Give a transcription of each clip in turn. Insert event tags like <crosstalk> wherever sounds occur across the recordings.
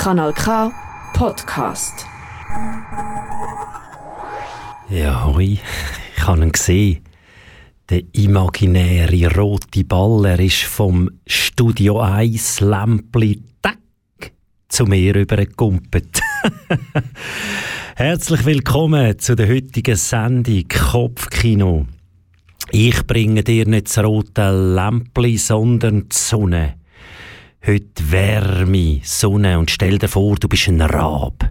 Kanal K Podcast. Ja, hoi. Ich habe ihn gesehen. Der imaginäre rote Ball, ist vom Studio 1 Lämpli Tack zu mir übergekumpelt. <laughs> Herzlich willkommen zu der heutigen Sendung Kopfkino. Ich bringe dir nicht das rote Lämpli, sondern die Sonne. Heute Wärme, Sonne und stell dir vor, du bist ein Rab.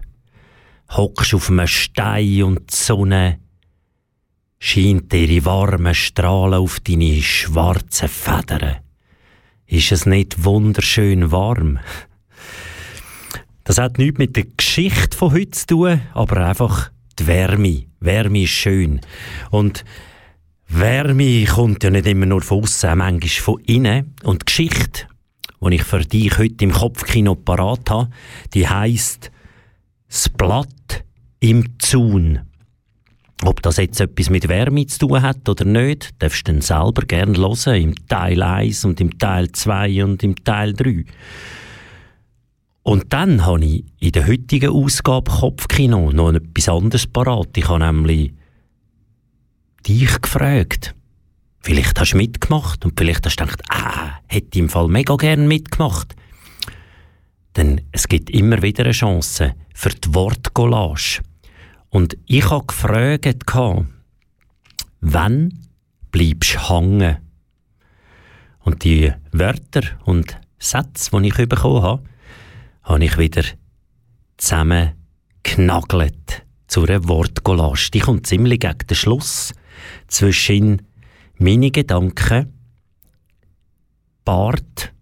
Hockst auf einem Stein und die Sonne scheint ihre warmen Strahlen auf deine schwarzen Federn. Ist es nicht wunderschön warm? Das hat nichts mit der Geschichte von heute zu tun, aber einfach die Wärme. Wärme ist schön. Und Wärme kommt ja nicht immer nur von außen, manchmal von innen. Und Geschichte, die ich für dich heute im Kopfkino parat habe, die heisst «Das Blatt im Zaun». Ob das jetzt etwas mit Wärme zu tun hat oder nicht, darfst du dann selber gerne hören, im Teil 1 und im Teil 2 und im Teil 3. Und dann habe ich in der heutigen Ausgabe Kopfkino noch etwas anderes parat. Ich habe nämlich dich gefragt. Vielleicht hast du mitgemacht und vielleicht hast du gedacht, ah, hätte ich im Fall mega gern mitgemacht. Denn es gibt immer wieder eine Chance für die Wortcollage. Und ich habe gefragt, wann bleibst du hängen? Und die Wörter und Sätze, die ich bekommen habe, habe ich wieder zusammen genagelt zu einer Wortcollage. Die kommt ziemlich gegen den Schluss zwischen meine Gedanken, Bart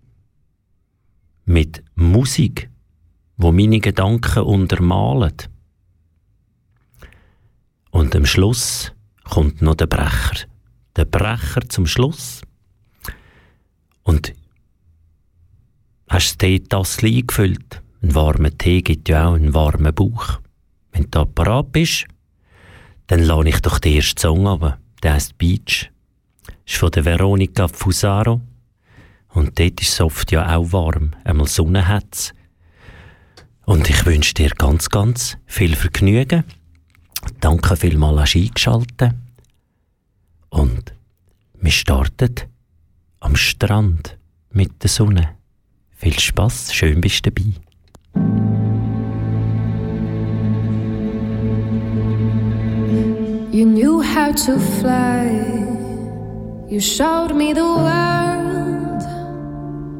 mit Musik, wo meine Gedanken untermalen. Und am Schluss kommt noch der Brecher. Der Brecher zum Schluss. Und hast du das eingefüllt? Ein warmer Tee gibt ja auch einen warmen Bauch. Wenn du parat bist, dann lade ich doch den ersten Song ab. Der heißt Beach. Ist von der Veronica Fusaro. Und dort ist es oft ja auch warm. Einmal Sonne hat's. Und ich wünsche dir ganz, ganz viel Vergnügen. Danke vielmals, hast du eingeschaltet. Und wir starten am Strand mit der Sonne. Viel Spaß, schön bist du dabei. You knew how to fly. You showed me the world,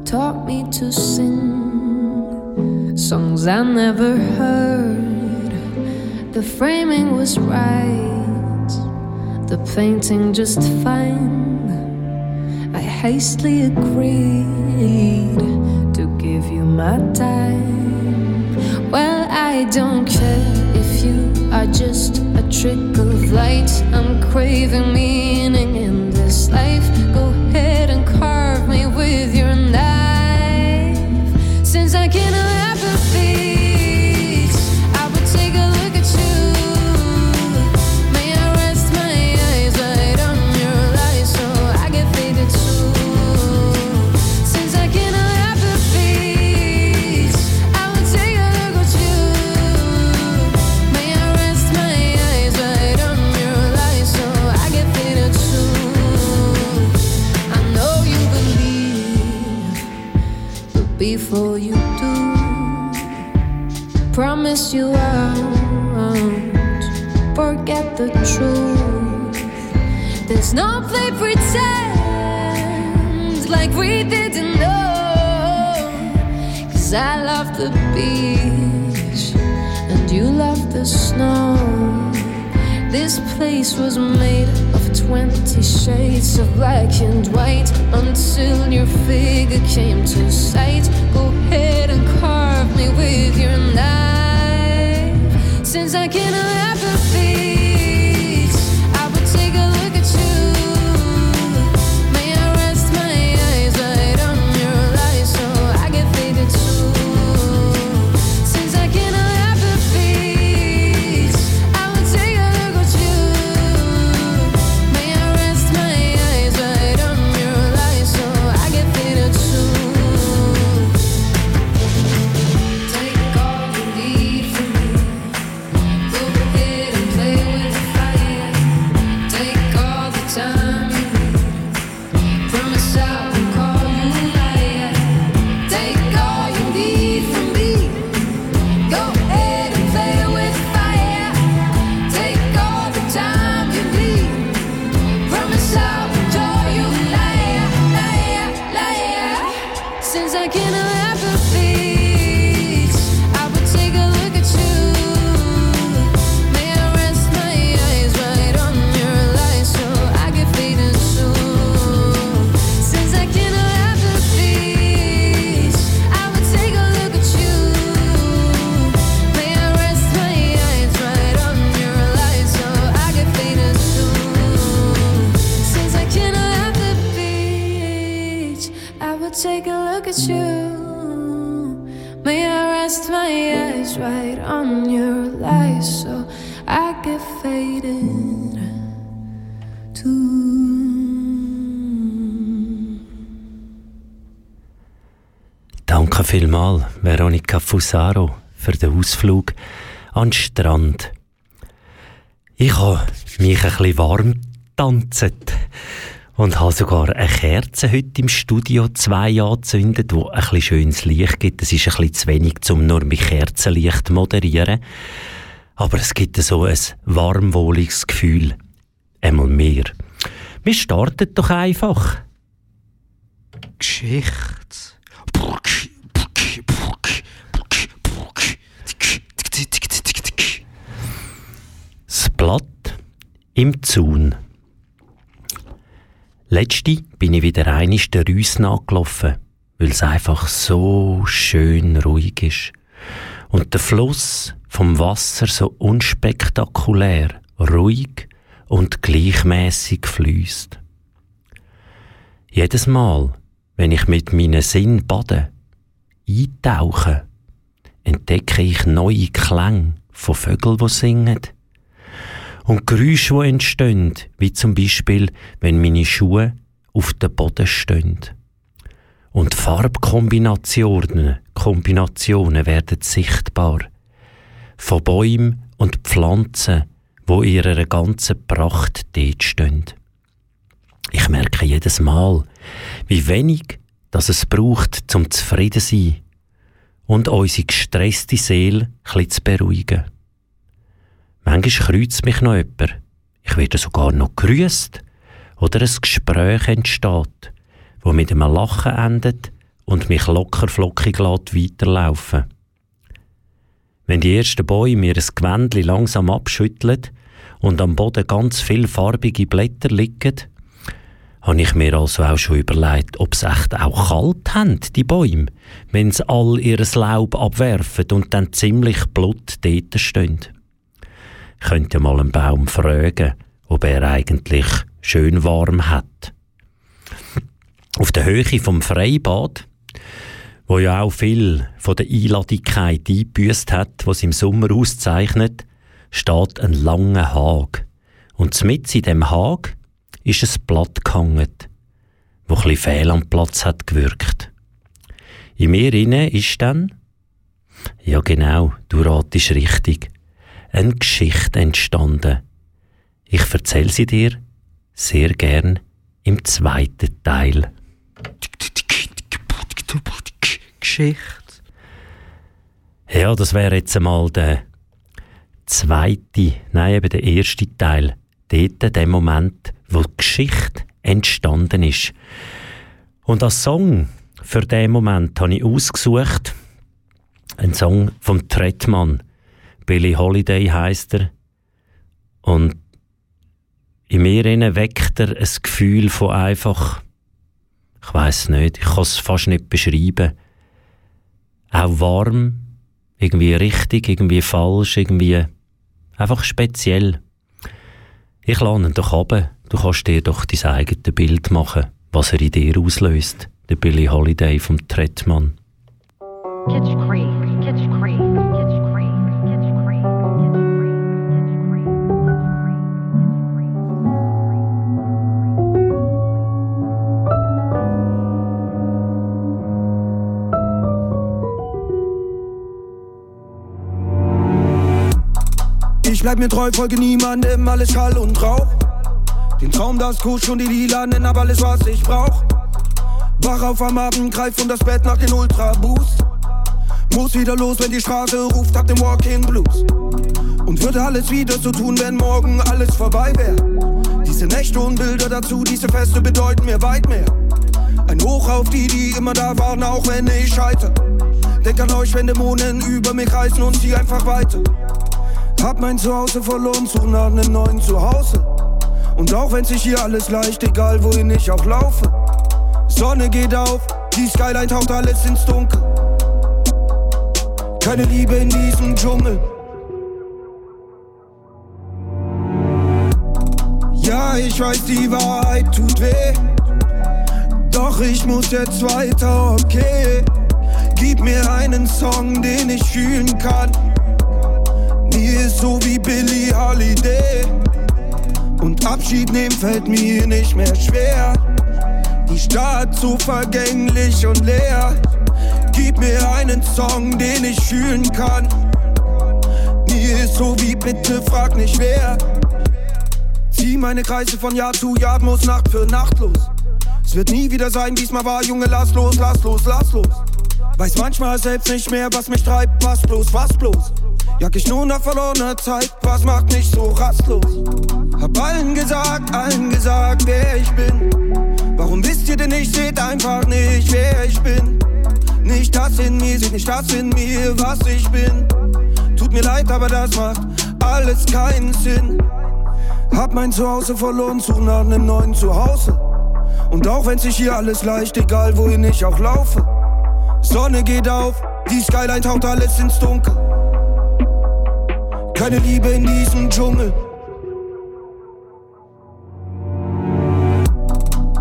taught me to sing songs I never heard. The framing was right, the painting just fine. I hastily agreed to give you my time. Well, I don't care if you are just a trick of light. I'm craving meaning in this life. Go ahead and carve me with your knife. Since I cannot like we didn't know. Cause I love the beach and you love the snow. This place was made of 20 shades of black and white until your figure came to sight. Go ahead and carve me with your knife. Since I cannot have the feet, Fusaro, für den Ausflug an den Strand. Ich habe mich ein bisschen warm tanzt und habe sogar eine Kerze heute im Studio zwei angezündet, wo ein bisschen schönes Licht gibt. Es ist ein bisschen zu wenig, um nur mit Kerzenlicht zu moderieren. Aber es gibt so ein warmwohliges Gefühl. Einmal mehr. Wir starten doch einfach. Geschichte. Blatt im Zaun. Letzte bin ich wieder einig der Rüss nachgelaufen, weil es einfach so schön ruhig ist. Und der Fluss vom Wasser so unspektakulär, ruhig und gleichmäßig fließt. Jedes Mal, wenn ich mit meinen Sinn bade, eintauche, entdecke ich neue Klänge von Vögeln, die singen. Und Geräusche, die entstehen, wie zum Beispiel, wenn meine Schuhe auf dem Boden stehen. Und Farbkombinationen Kombinationen werden sichtbar. Von Bäumen und Pflanzen, wo ihrer ganzen Pracht dort stehen. Ich merke jedes Mal, wie wenig dass es braucht, zum zufrieden zu sein und unsere gestresste Seele etwas zu beruhigen. Manchmal kreuzt mich noch jemand. Ich werde sogar noch grüßt oder ein Gespräch entsteht, wo mit einem Lachen endet und mich locker flockig lässt weiterlaufen. Wenn die ersten Bäume ihr Gewändchen langsam abschütteln und am Boden ganz viel farbige Blätter liegen, habe ich mir also auch schon überlegt, ob es echt auch kalt haben, die Bäume, wenn sie all ihr Laub abwerfen und dann ziemlich blut dort stehen. Ich könnte mal einen Baum fragen, ob er eigentlich schön warm hat. Auf der Höhe vom Freibad, wo ja auch viel von der Einladigkeit eingebüßt hat, was im Sommer auszeichnet, steht ein langer Hag. Und mit in dem Hag ist ein Blatt gehangen, wo ein fehl am Platz hat gewirkt. In mir inne ist dann, ja genau, du ratest richtig, eine Geschichte entstanden. Ich erzähle sie dir sehr gern im zweiten Teil. Geschichte. Ja, das wäre jetzt einmal der zweite, nein, eben der erste Teil. Dort, der Moment, wo die Geschichte entstanden ist. Und als Song für diesen Moment habe ich ausgesucht, einen Song vom Trettmann. Billy Holiday heißt er. Und in mir weckt er ein Gefühl von einfach, ich weiß nicht, ich kann es fast nicht beschreiben. Auch warm, irgendwie richtig, irgendwie falsch, irgendwie einfach speziell. Ich lade ihn doch runter Du kannst dir doch dein eigenes Bild machen, was er in dir auslöst. Der Billy Holiday vom Trettmann. Bleib mir treu, folge niemandem, alles Schall und Rauch. Den Traum, das Kusch und die Lilanen, hab alles, was ich brauch. Wach auf am Abend, greif um das Bett nach den Ultra Boost. Muss wieder los, wenn die Straße ruft, hab den Walking Blues. Und würde alles wieder so tun, wenn morgen alles vorbei wär. Diese Nächte und Bilder dazu, diese Feste bedeuten mir weit mehr. Ein Hoch auf die, die immer da waren, auch wenn ich scheiter. Denk an euch, wenn Dämonen über mich reißen und zieh einfach weiter. Hab mein Zuhause verloren, such nach einem neuen Zuhause. Und auch wenn sich hier alles leicht, egal wohin ich auch laufe. Sonne geht auf, die Skyline taucht alles ins Dunkel. Keine Liebe in diesem Dschungel. Ja, ich weiß, die Wahrheit tut weh. Doch ich muss jetzt weiter, okay. Gib mir einen Song, den ich fühlen kann. Mir ist so wie Billie Holiday. Und Abschied nehmen fällt mir nicht mehr schwer. Die Stadt so vergänglich und leer. Gib mir einen Song, den ich fühlen kann. Mir ist so wie bitte frag nicht wer. Zieh meine Kreise von Jahr zu Jahr, muss Nacht für Nacht los. Es wird nie wieder sein, diesmal war Junge, lass los, lass los, lass los. Weiß manchmal selbst nicht mehr, was mich treibt, was bloß, was bloß. Jag ich nur nach verlorener Zeit, was macht mich so rastlos? Hab allen gesagt, allen gesagt, wer ich bin. Warum wisst ihr denn nicht, seht einfach nicht, wer ich bin? Nicht das in mir, seht nicht das in mir, was ich bin. Tut mir leid, aber das macht alles keinen Sinn. Hab mein Zuhause verloren, such nach einem neuen Zuhause. Und auch wenn sich hier alles leicht, egal wohin ich auch laufe. Sonne geht auf, die Skyline taucht alles ins Dunkel. Keine Liebe in diesem Dschungel.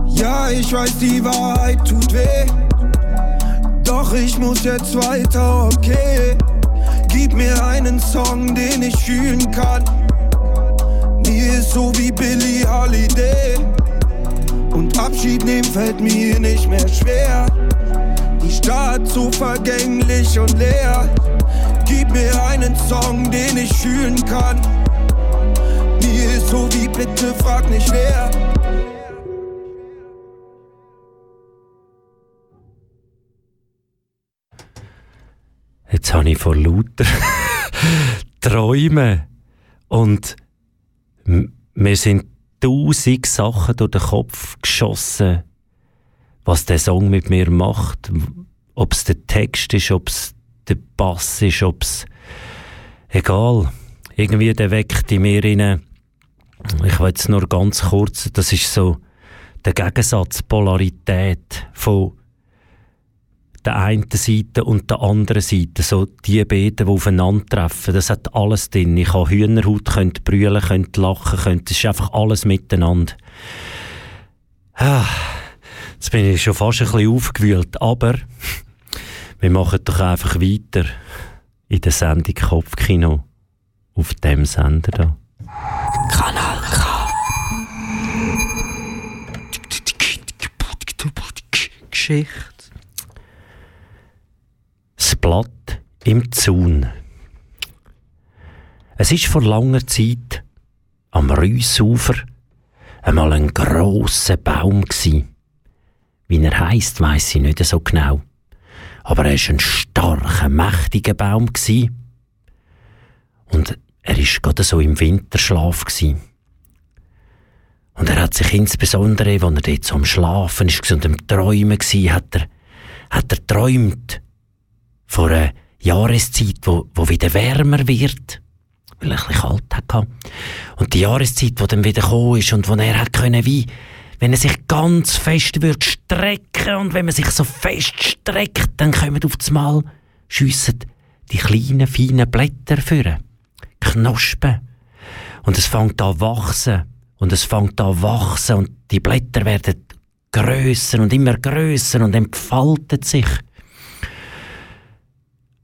Ja, ich weiß, die Wahrheit tut weh. Doch ich muss jetzt weiter, okay. Gib mir einen Song, den ich fühlen kann. Mir ist so wie Billie Holiday. Und Abschied nehmen fällt mir nicht mehr schwer. Die Stadt so vergänglich und leer. Gib mir einen Song, den ich fühlen kann. Mir ist so wie bitte frag nicht wer. Jetzt habe ich vor lauter <laughs> Träumen und mir sind tausend Sachen durch den Kopf geschossen, was der Song mit mir macht. Ob es der Text ist, ob es der Bass ist, ob es... Egal. Irgendwie, der weckt in mir rein. Ich will jetzt nur ganz kurz, das ist so der Gegensatz, Polarität von der einen Seite und der anderen Seite. So die beiden, die aufeinandertreffen. Das hat alles drin. Ich habe Hühnerhaut, könnte brüllen, könnte lachen, könnte. Es ist einfach alles miteinander. Ah, jetzt bin ich schon fast ein bisschen aufgewühlt. Aber wir machen doch einfach weiter in der Sendung Kopfkino. Auf dem Sender da. Kanal K. Geschichte. Das Blatt im Zaun. Es ist vor langer Zeit am Rüssufer einmal ein grosser Baum gsi. Wie er heisst, weiss ich nicht so genau. Aber er ist ein starker, mächtiger Baum. Und er ist gerade so im Winterschlaf. Und er hat sich insbesondere, als er dort so am Schlafen ist und am Träumen war, hat er, hat er träumt von einer Jahreszeit, wo, wo wieder wärmer wird, weil er ein bisschen kalt hatte. Und die Jahreszeit, die dann wieder gekommen ist und wo er hat können, wie, wenn er sich ganz fest wird strecken und wenn man sich so fest streckt, dann kommen auf das Mal, schiessen die kleinen, feinen Blätter führen. Knospen. Und es fängt an wachsen. Und es fängt an wachsen und die Blätter werden grösser und immer grösser und entfalten sich.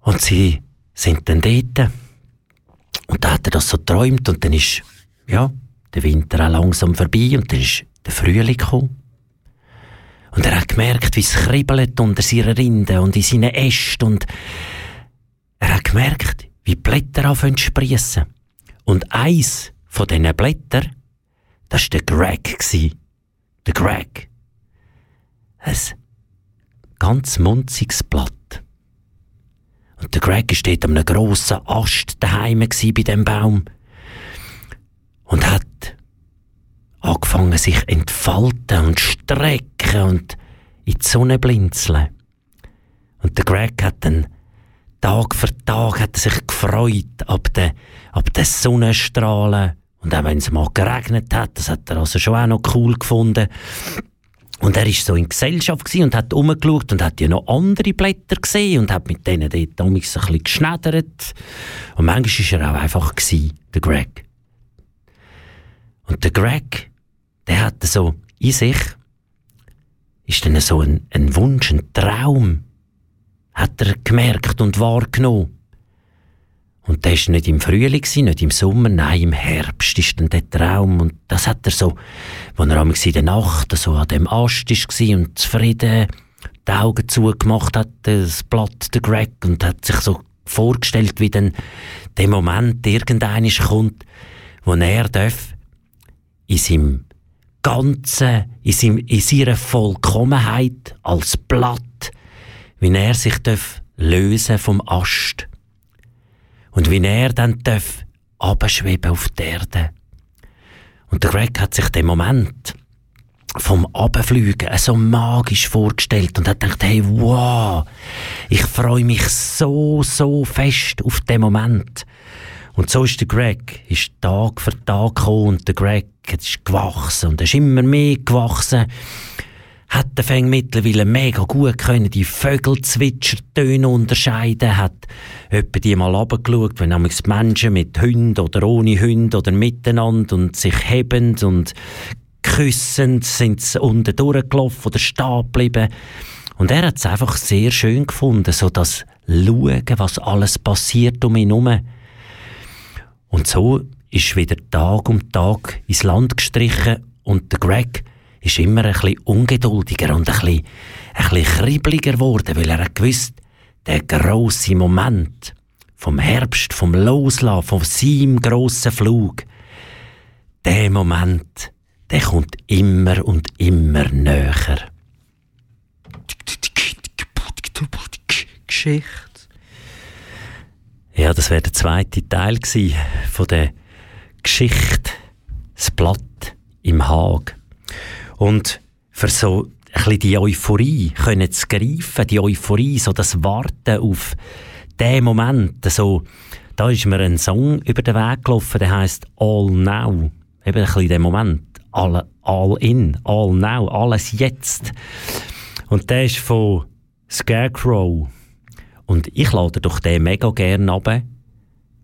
Und sie sind dann dort. Und da hat er das so träumt und dann ist, ja, der Winter auch langsam vorbei und dann ist der Frühling gekommen. Und er hat gemerkt, wie es kribbelt unter seinen Rinden und in seinen Ästen und er hat gemerkt, wie Blätter anfangen zu sprießen. Und eins von diesen Blättern, das war der Greg. Der Greg. Ein ganz munziges Blatt. Und der Greg war dort an einem grossen Ast daheim bei diesem Baum. Und hat angefangen, sich entfalten und strecken und in die Sonne blinzeln. Und der Greg hat dann Tag für Tag hat er sich gefreut ab den, ab den Sonnenstrahlen. Und auch wenn es mal geregnet hat, das hat er also schon auch noch cool gefunden. Und er war so in Gesellschaft und hat umgeschaut und hat ja noch andere Blätter gesehen und hat mit denen dort ein bisschen geschneddert. Und manchmal war er auch einfach, gewesen, der Greg. Und der Greg, der hatte so in sich, ist dann so ein, ein Wunsch, ein Traum, hat er gemerkt und wahrgenommen. Und das war nicht im Frühling, nicht im Sommer, nein, im Herbst ist dann der Traum. Und das hat er so, als er in der Nacht so an dem Ast war und zufrieden die Augen zugemacht hat, das Blatt, der Greg, und hat sich so vorgestellt, wie dann der Moment irgendeines kommt, wo er darf in seinem Ganzen, in, seinem, in seiner Vollkommenheit als Blatt, wie er sich darf lösen vom Ast und wie er dann darf abschweben auf die Erde. Und der Greg hat sich den Moment vom Abflügen so magisch vorgestellt und hat gedacht, hey, wow, ich freue mich so, so fest auf den Moment. Und so ist der Greg, ist Tag für Tag gekommen und der Greg ist gewachsen und er ist immer mehr gewachsen hat der Feng mittlerweile mega gut können die Vögelzwitschertöne unterscheiden, hat etwa die mal runtergeschaut, wenn die Menschen mit Hunden oder ohne Hunde oder miteinander und sich hebend und küssend sind sie unten durchgelaufen oder stehen geblieben. Und er hat es einfach sehr schön gefunden, so das Schauen, was alles passiert um ihn herum. Und so ist wieder Tag um Tag ins Land gestrichen und der Greg ist immer ein bisschen ungeduldiger und ein bisschen, ein bisschen kribbeliger geworden, weil er gewusst, der grosse Moment vom Herbst, vom Loslassen, von seinem grossen Flug, der Moment, der kommt immer und immer näher. Geschichte. Ja, das wäre der zweite Teil von der Geschichte, das Blatt im Haag. Und für so ein bisschen die Euphorie können zu greifen, die Euphorie, so das Warten auf den Moment, so, da ist mir ein Song über den Weg gelaufen, der heißt All Now. Eben ein bisschen der Moment. All, all in, all now, alles jetzt. Und der ist von Scarecrow. Und ich lade doch den mega gerne runter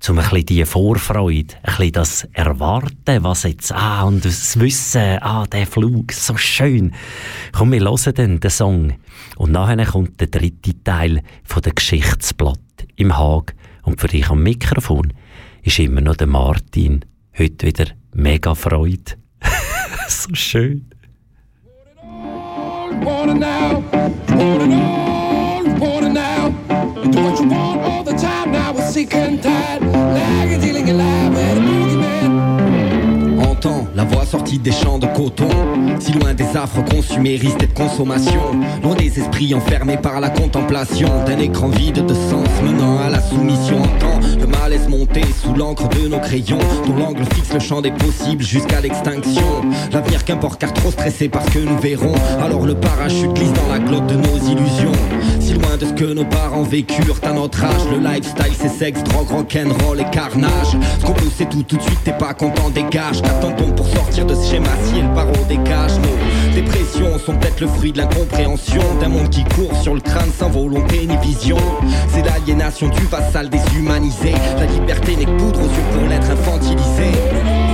um ein bisschen die Vorfreude, ein bisschen das Erwarten, was jetzt, ah, und das Wissen, ah, der Flug, so schön. Komm, wir hören dann den Song. Und nachher kommt der dritte Teil von der Geschichtsblatt im Haag. Und für dich am Mikrofon ist immer noch der Martin. Heute wieder mega Freude. <laughs> so schön. Want it now, want it all, want it now. Do what you want all the time now, we're sick and des champs de coton. Si loin des affres consuméristes et de consommation, loin des esprits enfermés par la contemplation d'un écran vide de sens menant à la soumission. Entend le malaise monter sous l'encre de nos crayons, dont l'angle fixe le champ des possibles jusqu'à l'extinction. L'avenir qu'importe car trop stressé parce que nous verrons. Alors le parachute glisse dans la glotte de nos illusions. Si loin de ce que nos parents vécurent à notre âge, le lifestyle c'est sexe, drogue, rock'n'roll et carnage. Ce qu'on peut c'est tout, tout de suite t'es pas content, dégage pour sortir de schéma si le paro dégage Nos dépressions sont peut-être le fruit de l'incompréhension D'un monde qui court sur le crâne sans volonté ni vision. C'est l'aliénation du vassal déshumanisé. La liberté n'est que poudre aux yeux pour l'être infantilisé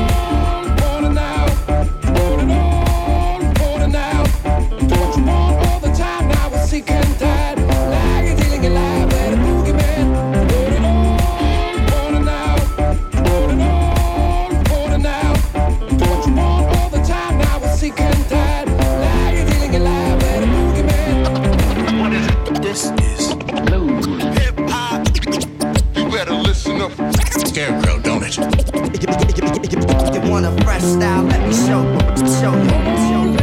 You, want a fresh style? Let me show you. Show you. Show you.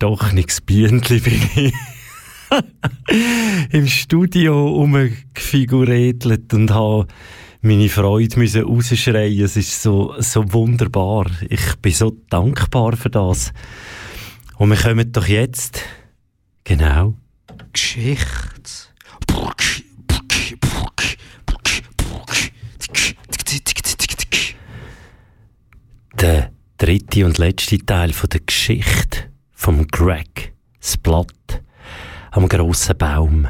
Gestochenes Bienchen bin ich im Studio rumgefiguretelt und habe meine Freude müssen rausschreien. Es ist so, so wunderbar. Ich bin so dankbar für das. Und wir kommen doch jetzt, genau, Geschichte. der dritte und letzte Teil von der Geschichte vom Greg, das Blatt am grossen Baum.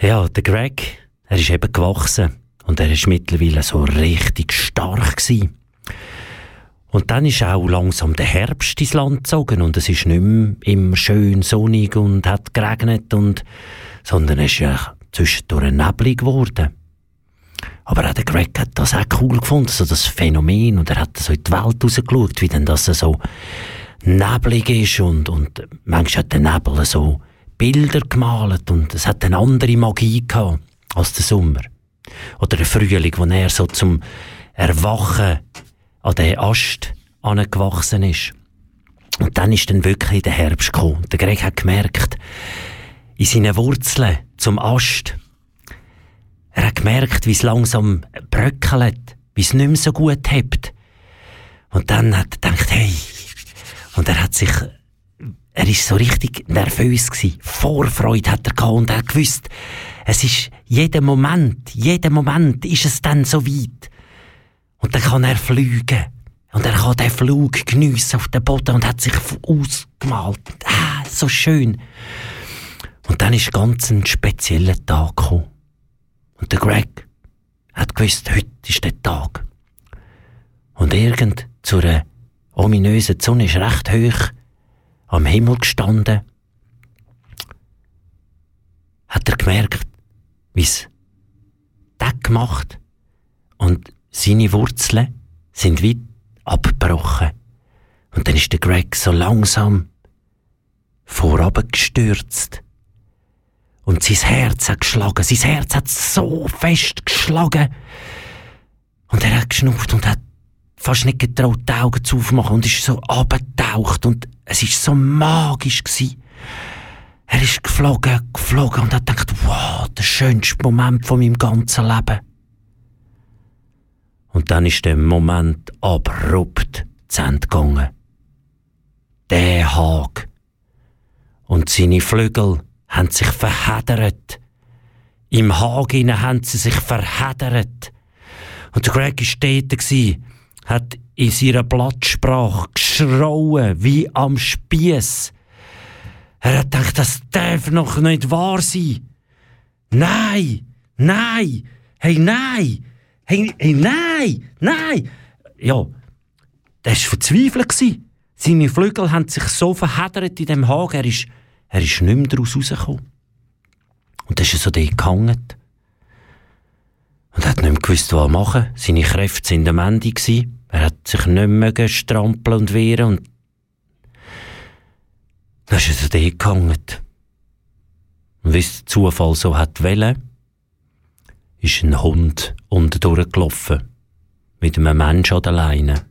Ja, der Greg, er ist eben gewachsen und er ist mittlerweile so richtig stark gewesen. Und dann ist auch langsam der Herbst ins Land gezogen und es ist nicht mehr immer schön sonnig und hat geregnet und, sondern es ist ja zwischendurch neblig geworden. Aber auch der Greg hat das auch cool gefunden, so das Phänomen. Und er hat so in die Welt rausgeschaut, wie denn das so neblig ist. Und, und manchmal hat der Nebel so Bilder gemalt und es hat eine andere Magie gehabt als der Sommer. Oder der Frühling, wo er so zum Erwachen an den Ast angewachsen ist. Und dann ist dann wirklich der Herbst gekommen. Der Greg hat gemerkt, in seinen Wurzeln zum Ast, er hat gemerkt, wie es langsam bröckelt, wie es nicht mehr so gut hebt. Und dann hat er gedacht, hey, und er hat sich, er ist so richtig nervös gewesen. Vorfreude hat er gehabt und er hat gewusst, es ist jeden Moment, jeden Moment ist es dann so weit. Und dann kann er fliegen. Und er kann den Flug geniessen auf dem Boden und hat sich ausgemalt. Ah, so schön. Und dann ist ganz ein spezieller Tag gekommen. Und der Greg hat gewusst, heute ist der Tag. Und irgend zu einer ominösen Sonne ist recht hoch am Himmel gestanden. Hat er gemerkt, wie es Deck gemacht und seine Wurzeln sind weit abgebrochen. Und dann ist der Greg so langsam vorab gestürzt. Und sein Herz hat geschlagen. Sein Herz hat so fest geschlagen. Und er hat geschnupft und hat fast nicht getraut, die Augen zu aufmachen und ist so abgetaucht und es ist so magisch gewesen. Er ist geflogen, geflogen und hat gedacht, wow, der schönste Moment von meinem ganzen Leben. Und dann ist der Moment abrupt zu Ende gegangen. Der Hag. Und seine Flügel haben sich verheddert. Im Hagen haben sie sich verheddert. Und der Greg war dort, hat in seiner Blattsprache geschrauen wie am Spieß. Er hat gedacht, das darf noch nicht wahr sein. Nein, nein, hey, nein, hey, hey nein, nein. Ja, der war verzweifelt. Seine Flügel haben sich so verheddert in dem Hagen, er ist, er ist nicht mehr daraus rausgekommen. Und dann ist er so dort gehangen. Und hat nicht mehr gewusst, was er machen. Seine Kräfte waren am Ende. Gewesen. Er hat sich nicht mehr strampeln und wehren. Und dann ist er so dort gehangen. Und wie es der Zufall so hat wollen, ist ein Hund unten durchgelaufen. Mit einem Menschen an der Leine.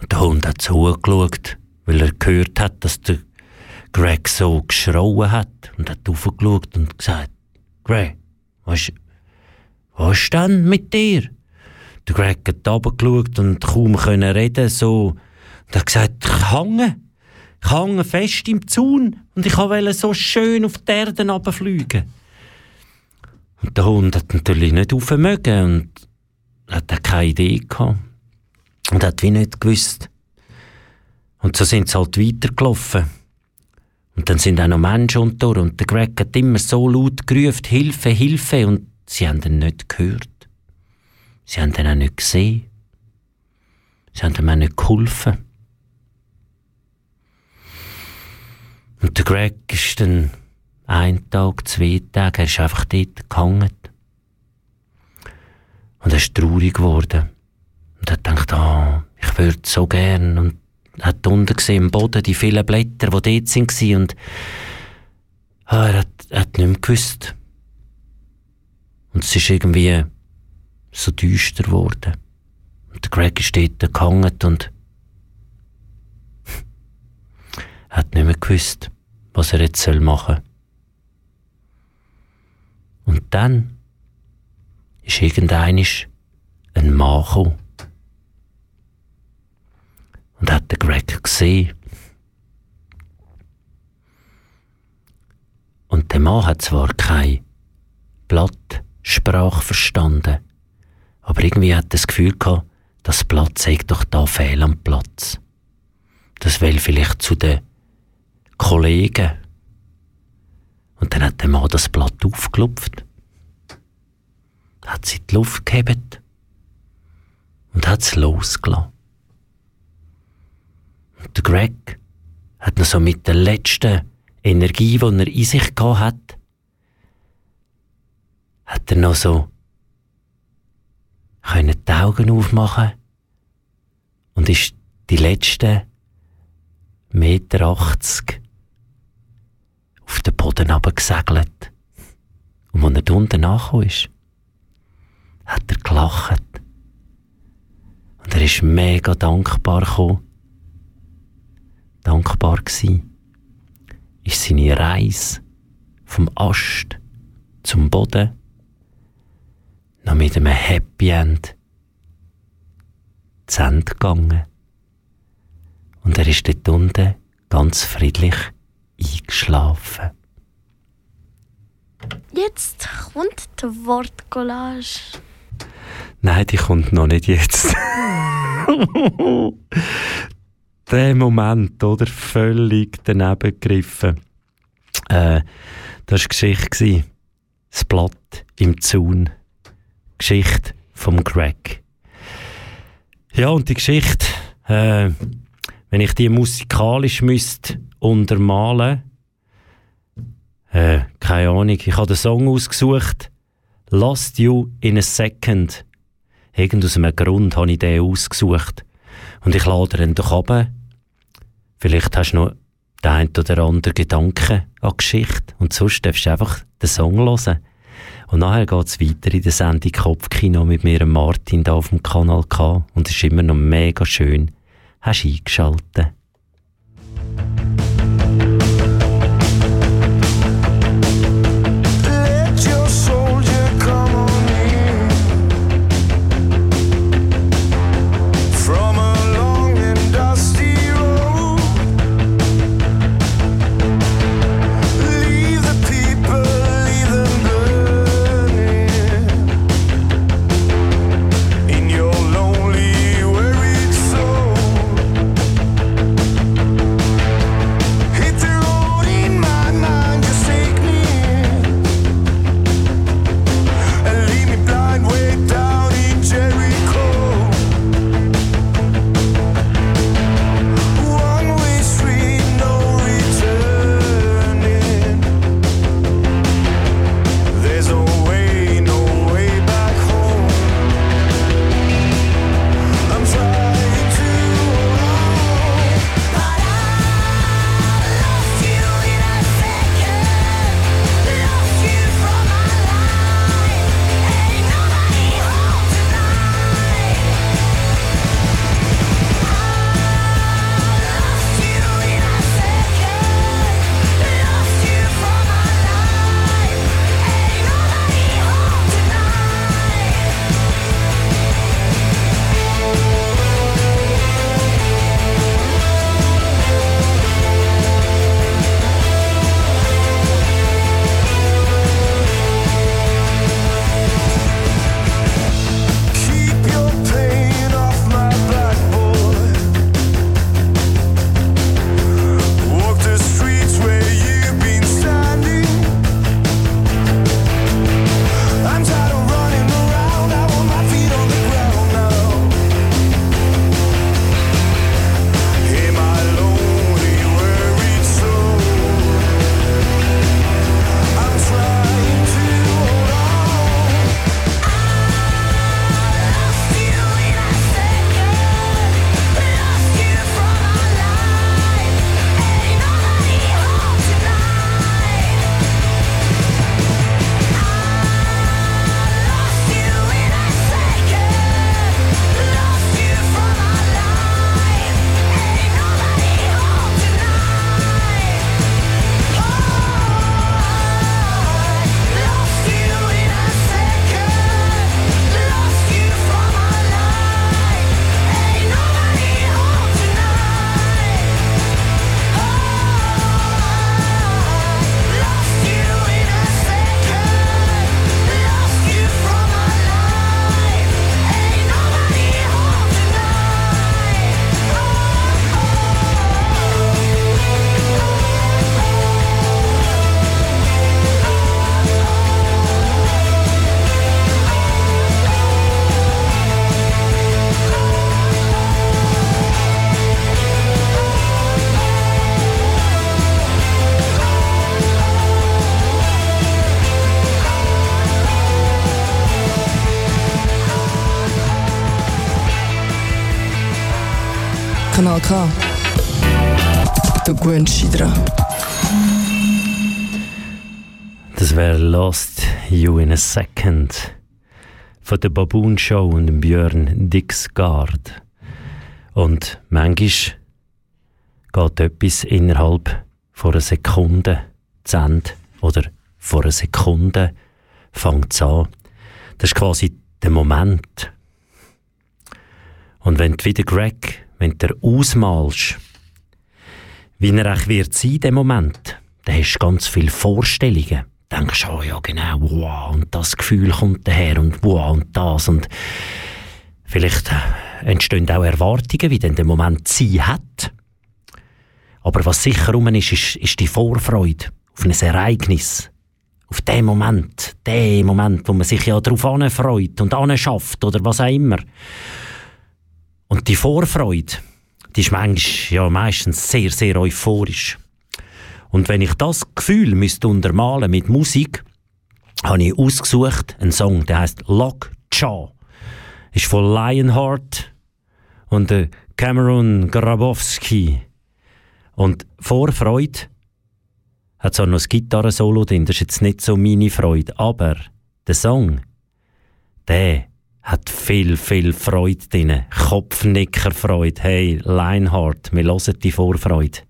Und der Hund hat zugeschaut, weil er gehört hat, dass der Greg so geschrauen hat und hat aufgeschaut und gesagt, Greg, was, was ist denn mit dir? Der Greg hat runtergeschaut und kaum können reden, so, und hat gesagt, ich hange, ich hange fest im Zaun und ich wollte so schön auf die Erde runterfliegen. Und der Hund hat natürlich nicht aufmögen und hat keine Idee gehabt. Und hat wie nicht gewusst. Und so sind sie halt weitergelaufen. Und dann sind auch noch Menschen unter und der Greg hat immer so laut gerufen, Hilfe, Hilfe, und sie haben ihn nicht gehört. Sie haben ihn auch nicht gesehen. Sie haben ihm auch nicht geholfen. Und der Greg ist dann ein Tag, zwei Tage, er ist einfach dort gehangen. Und er ist traurig geworden. Und er denkt, ah, oh, ich würde so gern. Und hat unten gesehen, im Boden, die vielen Blätter, die dort waren. Und ah, er, hat, er hat nicht mehr gewusst. Und es ist irgendwie so düster geworden. Und der Greg ist dort gehangen und <laughs> hat nicht mehr gewusst, was er jetzt machen soll. Und dann ist irgendeinisch ein Mann gekommen und hat den Greg gesehen. Und der Mann hat zwar keine Blattsprache verstanden, aber irgendwie hat er das Gefühl gehabt, das Blatt sei doch da fehl am Platz. Das will vielleicht zu den Kollegen. Und dann hat der Mann das Blatt aufgelupft, hat sie in die Luft gehebt und hat es losgelassen. Der Greg hat noch so mit der letzten Energie, die er in sich gehabt hat, hat er noch so können die Augen aufmachen und ist die letzten Meter 80 auf den Boden gesegelt. Und als er unten angekommen ist, hat er gelacht. Und er ist mega dankbar gekommen. Dankbar gsi ist seine Reise vom Ast zum Boden noch mit einem Happy End zu Ende gegangen. Und er ist dort unten ganz friedlich eingeschlafen. Jetzt kommt die Wortcollage. Nein, die kommt noch nicht jetzt. <laughs> <laughs> Der Moment, oder? Völlig daneben gegriffen. Äh, das war Geschichte. Das Blatt im Zaun. Geschichte vom Greg. Ja, und die Geschichte, äh, wenn ich die musikalisch müsste untermalen, äh, keine Ahnung, ich habe den Song ausgesucht, Lost You in a Second. Irgend aus einem Grund habe ich den ausgesucht. Und ich lade ihn doch ab. Vielleicht hast du noch den einen oder anderen Gedanken an Geschichte. Und sonst darfst du einfach den Song hören. Und nachher geht es weiter in der Sendung Kopfkino mit mir Martin da auf dem Kanal K. Und es ist immer noch mega schön. Hast du eingeschaltet. In a Second von der Baboon Show und dem Björn Dixgard. Und manchmal geht etwas innerhalb von einer Sekunde zu Ende oder vor einer Sekunde fängt es an. Das ist quasi der Moment. Und wenn du wieder Greg, wenn du ausmalst, wie er auch wird sein, der Moment, dann hast du ganz viele Vorstellungen. Denkst, oh ja genau, wow, und das Gefühl kommt daher und wow, und das und vielleicht äh, entstehen auch Erwartungen, wie denn der Moment sein hat. Aber was sicher rum ist, ist, ist die Vorfreude auf ein Ereignis, auf den Moment, den Moment, wo man sich ja darauf freut und anschafft oder was auch immer. Und die Vorfreude, die ist manchmal, ja, meistens sehr, sehr euphorisch. Und wenn ich das Gefühl müsste untermalen mit Musik, habe ich ausgesucht einen Song, der heißt Lockjaw. Ist von Lionheart und Cameron Grabowski. Und Vorfreude hat zwar noch ein Gitarrensolo drin, das ist jetzt nicht so meine Freude, aber der Song, der hat viel, viel Freude drin. Kopfnickerfreude. Hey, Lionheart, wir hören die Vorfreude.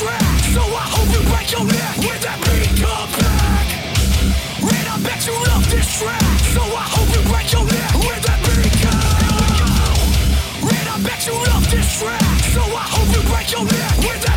track. So I hope you break your neck when that beat comes back. And I bet you love this track. So I hope you break your neck when that beat comes. And I bet you love this track. So I hope you break your neck when that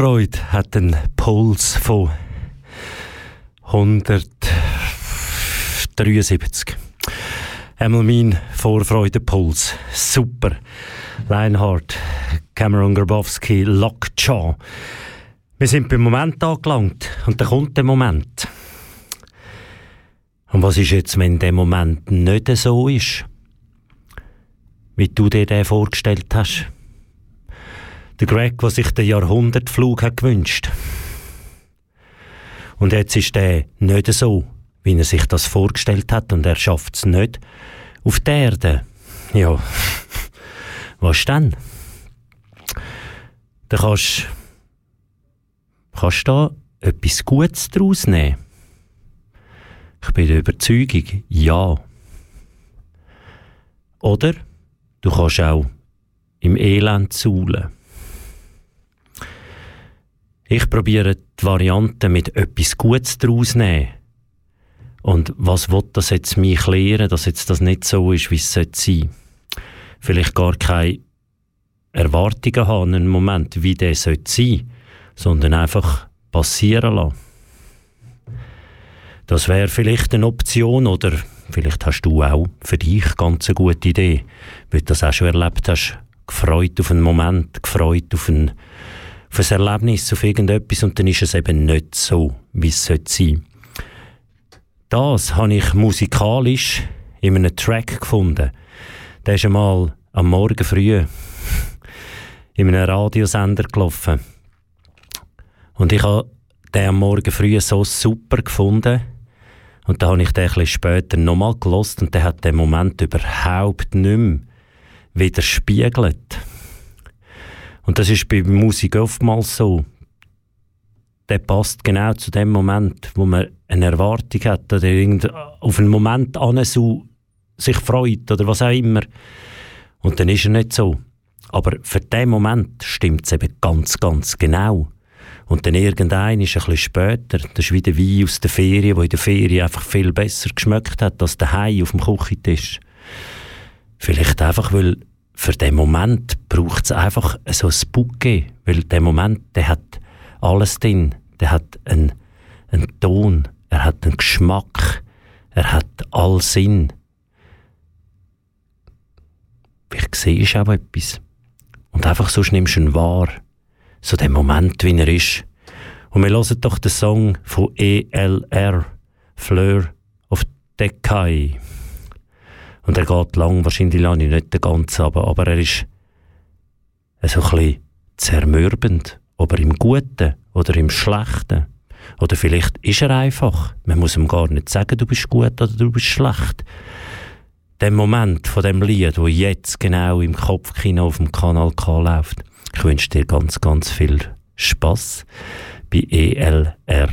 Vorfreude hat einen Puls von 173. Einmal mein Vorfreudepuls. Super. Leinhardt, Cameron Grabowski, Lockjaw. Wir sind beim Moment angelangt und da kommt der Moment. Und was ist jetzt, wenn der Moment nicht so ist, wie du dir den vorgestellt hast? Der Greg, der sich den Jahrhundertflug hat gewünscht. Und jetzt ist der nicht so, wie er sich das vorgestellt hat, und er schafft es nicht auf der Erde. Ja, <laughs> was dann? Da kannst, kannst da etwas Gutes daraus nehmen. Ich bin der Überzeugung, ja. Oder du kannst auch im Elend zaulen. Ich probiere die Variante mit etwas Gutes daraus nehmen. Und was wird das jetzt mich lehren, dass jetzt das nicht so ist, wie es sein sollte Vielleicht gar keine Erwartungen haben, einen Moment, wie der sein sollte sondern einfach passieren lassen. Das wäre vielleicht eine Option oder vielleicht hast du auch für dich ganz eine gute Idee, weil du das auch schon erlebt hast, gefreut auf einen Moment, gefreut auf ein, auf ein Erlebnis, auf irgendetwas und dann ist es eben nicht so, wie es sein sollte. Das habe ich musikalisch in einem Track gefunden. Der ist einmal am Morgen früh in einem Radiosender gelaufen. Und ich habe den am Morgen früh so super gefunden. Und da habe ich den ein später nochmal gelost und der hat den Moment überhaupt nicht mehr widerspiegelt. Und das ist bei Musik oftmals so der passt genau zu dem Moment, wo man eine Erwartung hat oder auf einen Moment an sich freut oder was auch immer. Und dann ist er nicht so. Aber für den Moment stimmt es eben ganz, ganz genau. Und dann irgendein ist ein bisschen später, das ist wie der Wein aus der Ferien, der in der Ferien einfach viel besser geschmeckt hat als der Hai auf dem Küchentisch. Vielleicht einfach, weil für den Moment braucht es einfach so ein Bouquet, weil der Moment, der hat alles drin der hat einen, einen Ton, er hat einen Geschmack, er hat all Sinn. Vielleicht siehst du auch etwas. Und einfach so nimmst du ihn wahr. So den Moment, wie er ist. Und wir hören doch den Song von ELR, Fleur of Decay. Und er geht lang, wahrscheinlich lange nicht den ganzen, aber, aber er ist so ein bisschen zermürbend, aber im Guten oder im Schlechten. Oder vielleicht ist er einfach. Man muss ihm gar nicht sagen, du bist gut oder du bist schlecht. Der Moment von dem Lied, wo jetzt genau im Kopfkino auf dem Kanal K läuft. Ich wünsche dir ganz, ganz viel Spaß bei ELR.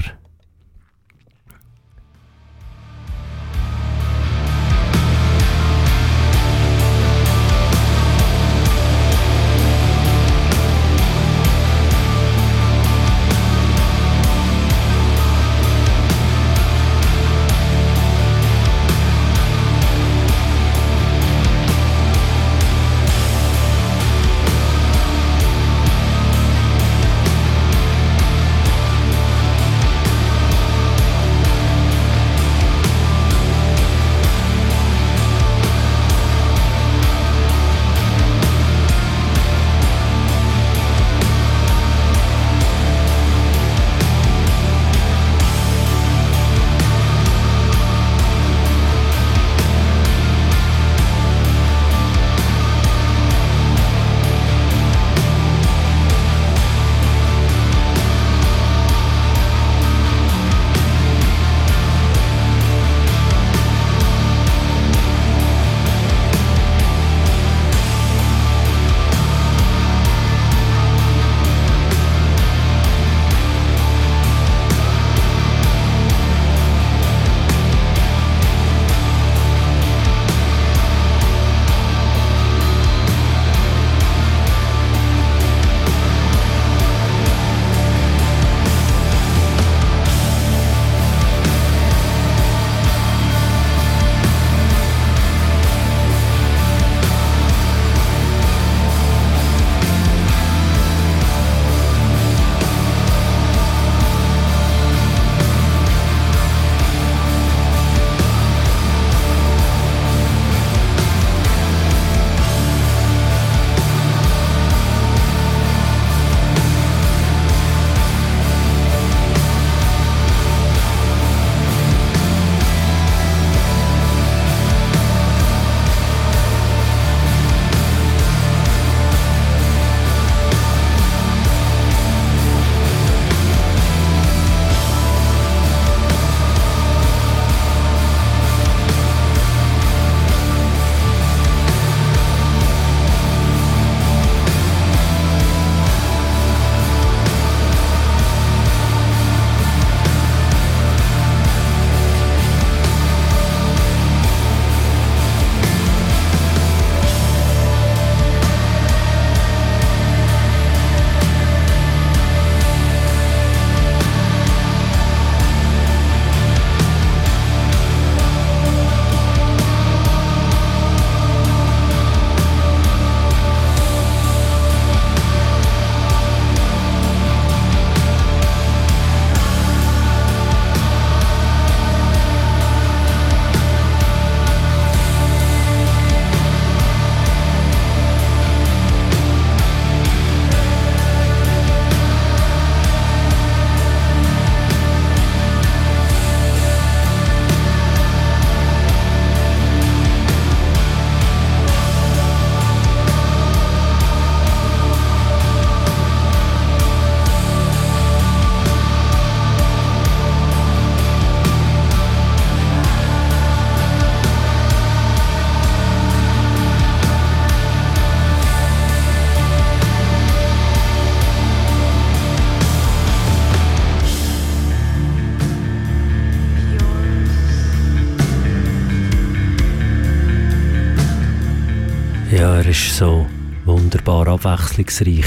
Ist so wunderbar abwechslungsreich.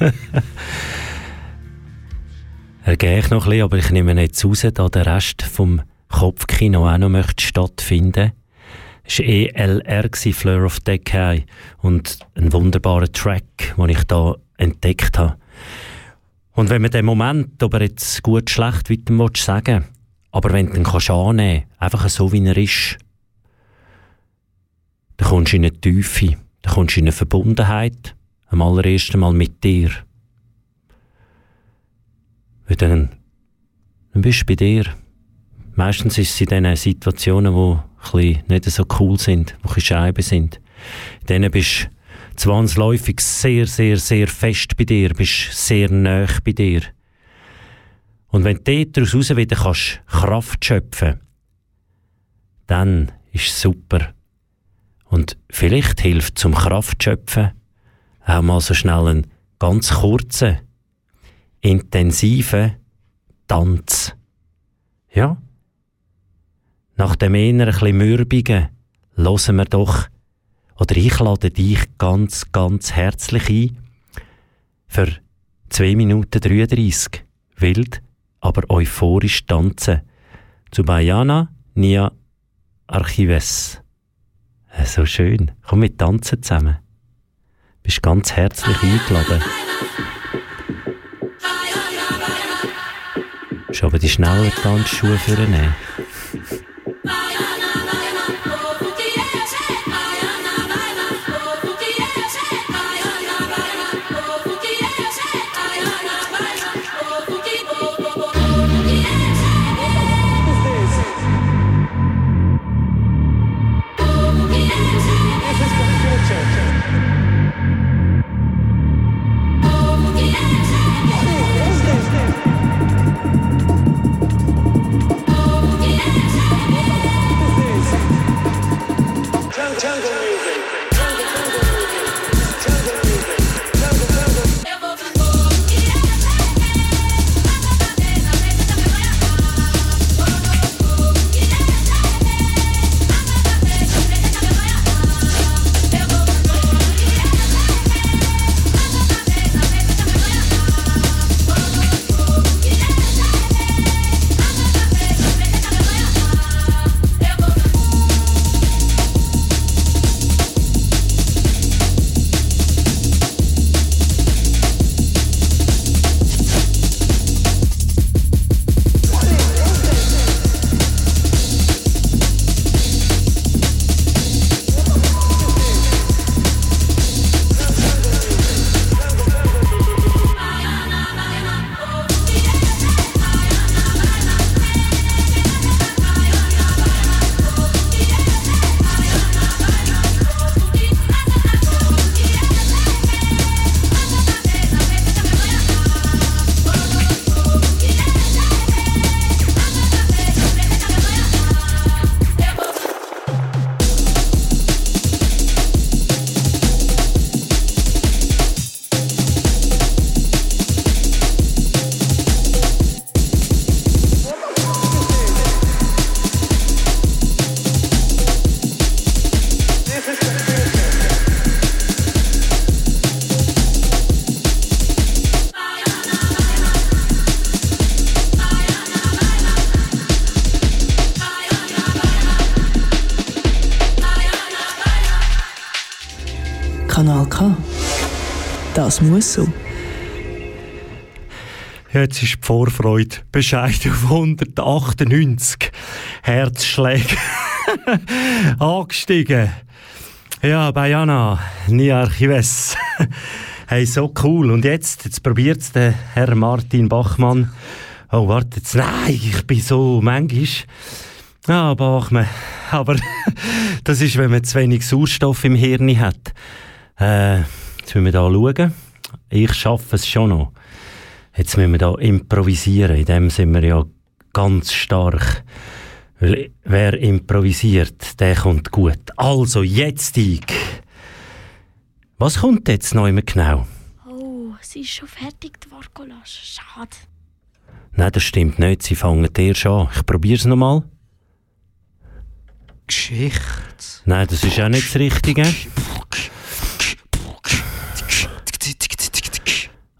<laughs> er geht noch ein bisschen, aber ich nehme jetzt raus, da der Rest vom Kopfkino auch noch möchte stattfinden. Es war ELR, Fleur of Decay, und ein wunderbarer Track, den ich da entdeckt habe. Und wenn man den Moment, ob er jetzt gut, schlecht, weiter sagen aber wenn du ihn kannst annehmen kannst, einfach so, wie er ist, dann kommst du in eine Tiefe, dann kommst du in eine Verbundenheit, am allerersten Mal mit dir. Weil dann, dann bist du bei dir. Meistens ist es in diesen Situationen, die nicht so cool sind, die Scheiben sind. In denen bist du zwangsläufig sehr, sehr, sehr fest bei dir, bist sehr nah bei dir. Und wenn du daraus wieder kannst Kraft schöpfen dann ist es super. Und vielleicht hilft zum Kraft schöpfen auch mal so schnell einen ganz kurzen, intensiven Tanz. Ja? Nach dem eher ein bisschen mürbigen hören wir doch, oder ich lade dich ganz, ganz herzlich ein für 2 Minuten 33 wild, aber euphorisch tanzen zu Bayana Nia Archives. Äh, so schön. Komm, wir tanzen zusammen. Bist ganz herzlich eingeladen. Schon aber die schnellen Tanzschuhe für nehmen. Das muss so. Jetzt ist die Vorfreude bescheiden auf 198 Herzschläge <laughs> angestiegen. Ja, Bayana, Nia Archives. <laughs> hey, so cool. Und jetzt, jetzt probiert es der Herr Martin Bachmann. Oh, warte jetzt. Nein, ich bin so manchmal. Ah, Bachmann. Aber <laughs> das ist, wenn man zu wenig Sauerstoff im Hirn hat. Äh, Jetzt müssen wir da schauen. Ich schaffe es schon noch. Jetzt müssen wir da improvisieren. In dem sind wir ja ganz stark. Weil wer improvisiert, der kommt gut. Also, jetzt ich. Was kommt jetzt noch immer genau? Oh, sie ist schon fertig, die Vorkolage. Schade. Nein, das stimmt nicht. Sie fangen erst an. Ich probiere es nochmal. Geschichte. Nein, das ist auch nicht das Richtige.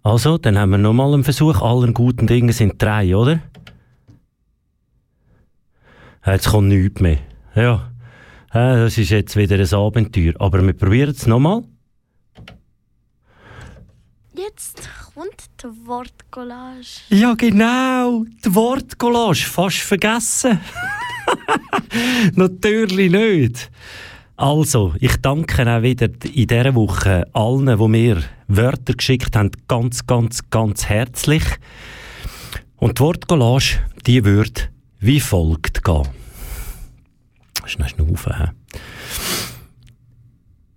Also, dann haben wir nochmal einen Versuch. Allen guten Dingen sind drei, oder? Jetzt kommt nichts mehr. Ja, das ist jetzt wieder ein Abenteuer. Aber wir probieren es nochmal. Jetzt kommt die Wortcollage. Ja, genau. Die Wortcollage. Fast vergessen. <laughs> Natürlich nicht. Also, ich danke auch wieder in dieser Woche allen, die mir Wörter geschickt haben, ganz, ganz, ganz herzlich. Und die Wortcollage, die würde wie folgt gehen. Schnell schnaufen. He?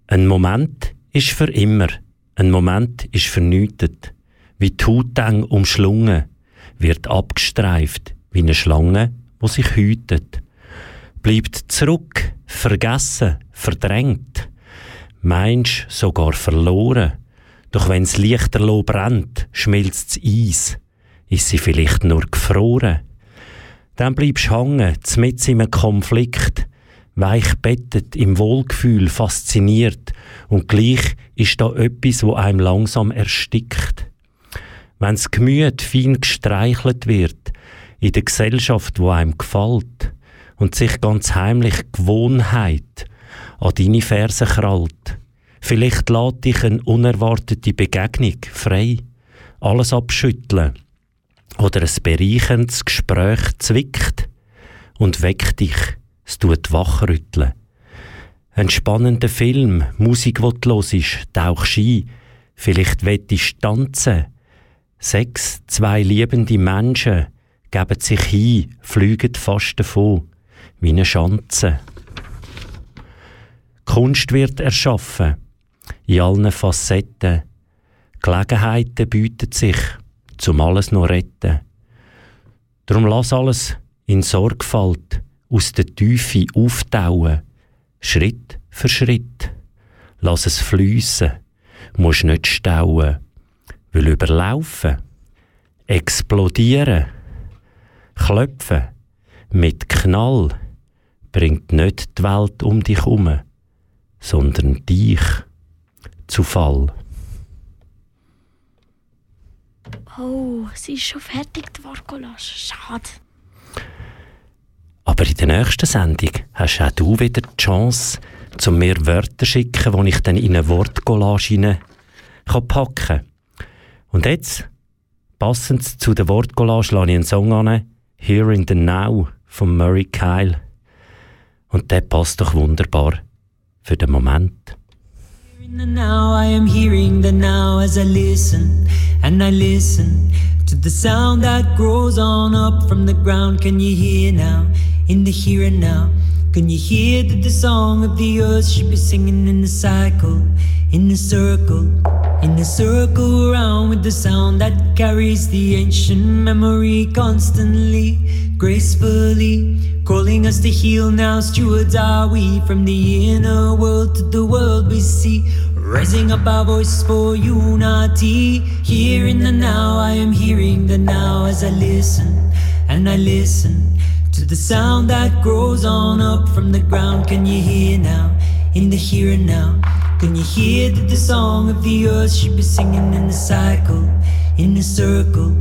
Ein Moment ist für immer, ein Moment ist vernichtet. Wie die Haut eng umschlungen, wird abgestreift, wie eine Schlange, wo sich hütet. Bleibt zurück, vergessen, verdrängt. Meinst sogar verloren. Doch wenn's lichterloh brennt, schmilzt's Eis. Ist sie vielleicht nur gefroren? Dann bleibst hängen, mit im Konflikt, weich bettet, im Wohlgefühl fasziniert und gleich ist da etwas, wo einem langsam erstickt. Wenn's Gemüt fein gestreichelt wird, in der Gesellschaft, wo einem gefällt und sich ganz heimlich Gewohnheit an deine Ferse krallt. Vielleicht lädt dich eine unerwartete Begegnung frei, alles abschütteln oder ein bereichendes Gespräch zwickt und weckt dich, es tut wachrütteln. Ein spannender Film, Musik, die du hörst, tauchst ein, vielleicht wettest tanzen. Sechs, zwei liebende Menschen geben sich hin, fliegen fast davon, wie eine Schanze. Kunst wird erschaffen, in allen Facetten. Gelegenheiten bieten sich, zum alles noch retten. Drum lass alles in Sorgfalt aus der Tiefe auftauen, Schritt für Schritt. Lass es fließen, musst nicht stauen, will überlaufen, explodieren, klopfen, mit Knall bringt nicht die Welt um dich herum, sondern dich zu Fall. Oh, sie ist schon fertig, die Wortcollage. Schade. Aber in der nächsten Sendung hast auch du wieder die Chance, zu mir Wörter zu schicken, die ich dann in eine Wortcollage packen kann. Und jetzt, passend zu der Wortcollage, lasse ich einen Song an, Here in the Now von Murray Kyle. Und der passt doch wunderbar für den Moment. Now, I am hearing the now as I listen and I listen to the sound that grows on up from the ground. Can you hear now? In the here and now, can you hear that the song of the earth should be singing in the cycle, in the circle, in the circle around with the sound that carries the ancient memory constantly, gracefully, calling us to heal now. Stewards are we from the inner world to the world we see. Raising up our voice for unity. Here in the now, I am hearing the now as I listen and I listen to the sound that grows on up from the ground. Can you hear now? In the here and now, can you hear that the song of the earth should be singing in the cycle, in a circle,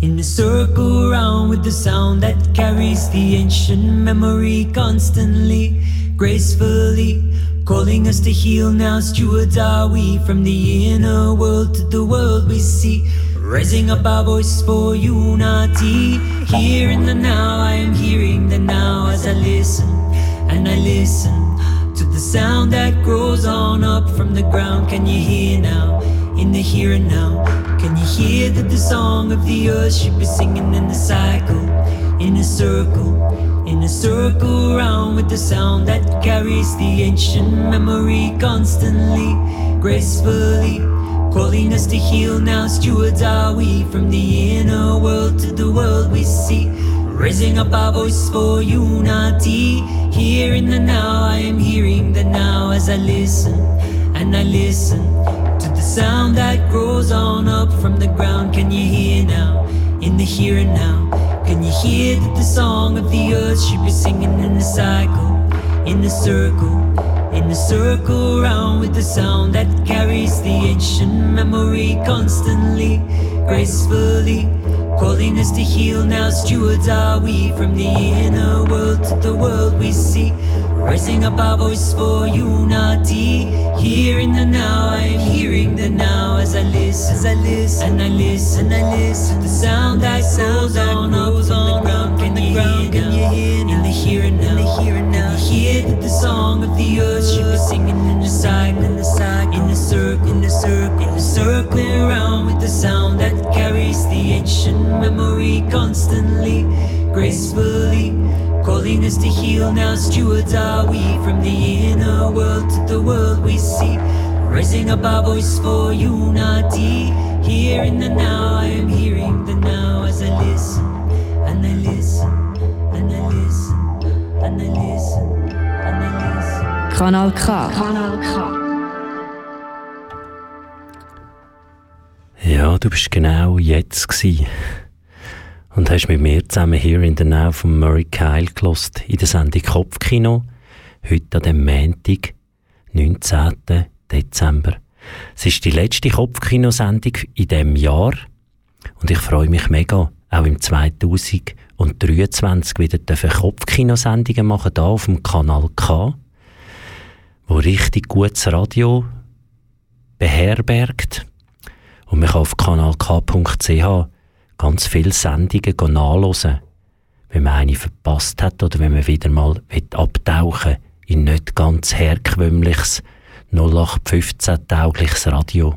in a circle around with the sound that carries the ancient memory constantly, gracefully. Calling us to heal now, stewards are we from the inner world to the world we see. Raising up our voice for unity. Here in the now, I am hearing the now as I listen and I listen to the sound that grows on up from the ground. Can you hear now? In the here and now, can you hear that the song of the earth should be singing in the cycle, in a circle? In a circle round with the sound that carries the ancient memory constantly, gracefully. Calling us to heal now, stewards are we from the inner world to the world we see. Raising up our voice for unity. Here in the now, I am hearing the now as I listen and I listen to the sound that grows on up from the ground. Can you hear now? In the here and now. Can you hear that the song of the earth should be singing in a cycle, in a circle, in a circle round with the sound that carries the ancient memory constantly, gracefully. Calling us to heal now, stewards are we from the inner world to the world we see. Raising up our voice for unity. Here in the now, I am hearing the now as I listen, as I listen, and I listen, and I listen. The sound that sounds on up on the ground. Can you hear? Can you hear? In the here and now, in the here and now. Hear that the song of the earth should be singing in the side, in the side, in the circle, in the circle, in the circle around with the sound that carries the ancient memory constantly, gracefully. Calling us to heal now, stewards are we from the inner world to the world we see. Raising up our voice for unity. Here in the now, I am hearing the now as I listen, and I listen, and I listen, and I listen, and I listen. Kanal K. Kanal K. Ja, du bist genau jetzt gsi und hast mit mir zusammen hier in der Nähe von Murray Kyle gelost in der Sendung Kopfkino. Heute an dem Montag, 19. Dezember. Es ist die letzte Kopfkinosendung in diesem Jahr und ich freue mich mega, auch im 2023 wieder Kopfkinosendungen machen, hier auf dem Kanal K, wo richtig gutes Radio beherbergt. Und man kann auf kanalk.ch ganz viele Sendungen nachhören, wenn man eine verpasst hat oder wenn man wieder mal abtauchen in nicht ganz herkömmliches 0815-taugliches Radio.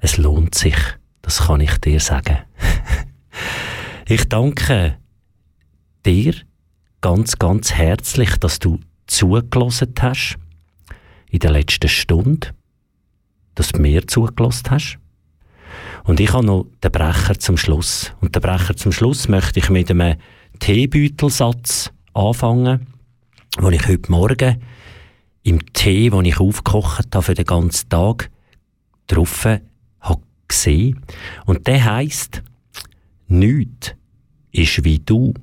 Es lohnt sich, das kann ich dir sagen. <laughs> ich danke dir ganz, ganz herzlich, dass du zugelassen hast in der letzten Stunde, dass du mir zugelassen hast. Und ich habe noch den Brecher zum Schluss. Und den Brecher zum Schluss möchte ich mit einem Teebeutelsatz anfangen, den ich heute Morgen im Tee, den ich aufgekocht habe für den ganzen Tag, drauf habe. Und der heißt Nichts ist wie du.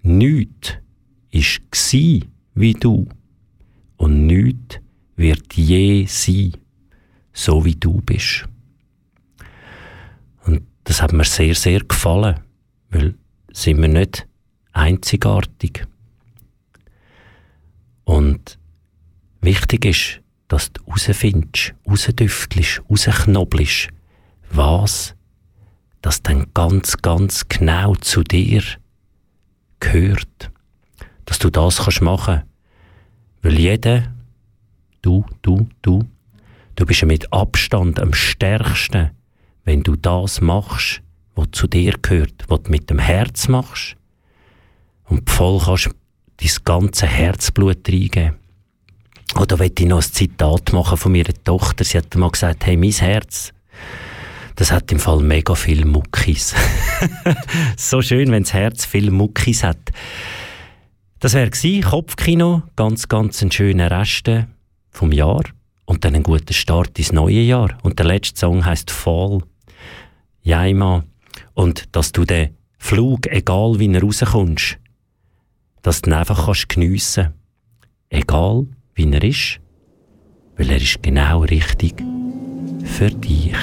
Nichts ist gsi wie du. Und nichts wird je sein, so wie du bist. Das hat mir sehr, sehr gefallen, weil sind wir nicht einzigartig. Und wichtig ist, dass du herausfindest, rausdüftelst, rausknobelst, was das dann ganz, ganz genau zu dir gehört. Dass du das kannst machen. Weil jeder, du, du, du, du bist ja mit Abstand am stärksten, wenn du das machst, was zu dir gehört, was du mit dem Herz machst und voll kannst dein ganze Herzblut reingeben. Oder will ich noch ein Zitat machen von meiner Tochter. Sie hat mal gesagt, hey, mein Herz, das hat im Fall mega viel Muckis. <laughs> so schön, wenn das Herz viel Muckis hat. Das wäre Kopfkino, ganz, ganz ein schöner Rest vom Jahr und dann ein guter Start ins neue Jahr. Und der letzte Song heißt Fall. Jaima. Und dass du den Flug, egal wie er rauskommst, dass du ihn einfach kannst geniessen Egal wie er ist, weil er ist genau richtig für dich.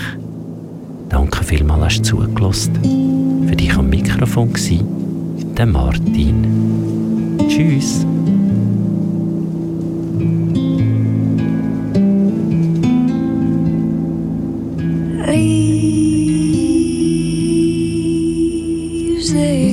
Danke vielmals, hast du zugelassen. Für dich am Mikrofon war der Martin. Tschüss. Leaves say